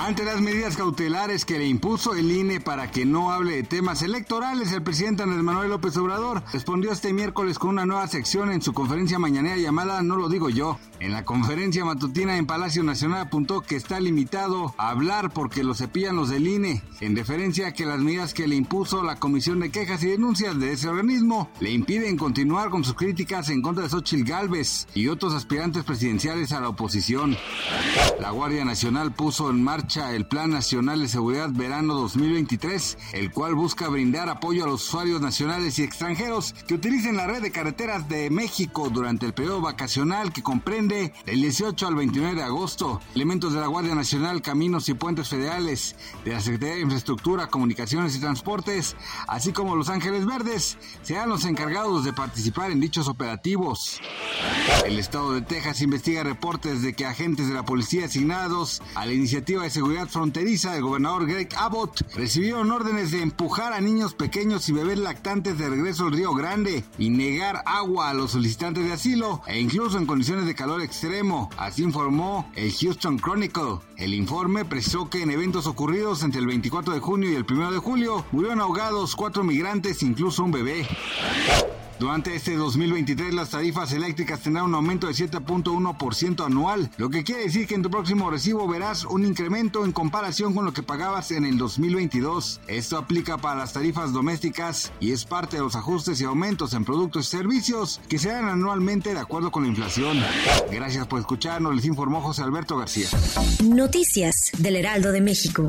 Ante las medidas cautelares que le impuso el INE para que no hable de temas electorales, el presidente Andrés Manuel López Obrador respondió este miércoles con una nueva sección en su conferencia mañanera llamada No lo digo yo. En la conferencia matutina en Palacio Nacional apuntó que está limitado a hablar porque lo cepillan los del INE, en referencia a que las medidas que le impuso la Comisión de Quejas y Denuncias de ese organismo le impiden continuar con sus críticas en contra de Xochitl Gálvez y otros aspirantes presidenciales a la oposición. La Guardia Nacional puso en marcha el Plan Nacional de Seguridad Verano 2023, el cual busca brindar apoyo a los usuarios nacionales y extranjeros que utilicen la red de carreteras de México durante el periodo vacacional que comprende del 18 al 29 de agosto. Elementos de la Guardia Nacional, Caminos y Puentes Federales, de la Secretaría de Infraestructura, Comunicaciones y Transportes, así como Los Ángeles Verdes, serán los encargados de participar en dichos operativos. El estado de Texas investiga reportes de que agentes de la policía asignados a la iniciativa de seguridad fronteriza del gobernador Greg Abbott recibieron órdenes de empujar a niños pequeños y bebés lactantes de regreso al Río Grande y negar agua a los solicitantes de asilo e incluso en condiciones de calor extremo. Así informó el Houston Chronicle. El informe precisó que en eventos ocurridos entre el 24 de junio y el 1 de julio murieron ahogados cuatro migrantes, incluso un bebé. Durante este 2023 las tarifas eléctricas tendrán un aumento de 7.1% anual, lo que quiere decir que en tu próximo recibo verás un incremento en comparación con lo que pagabas en el 2022. Esto aplica para las tarifas domésticas y es parte de los ajustes y aumentos en productos y servicios que se dan anualmente de acuerdo con la inflación. Gracias por escucharnos, les informó José Alberto García. Noticias del Heraldo de México.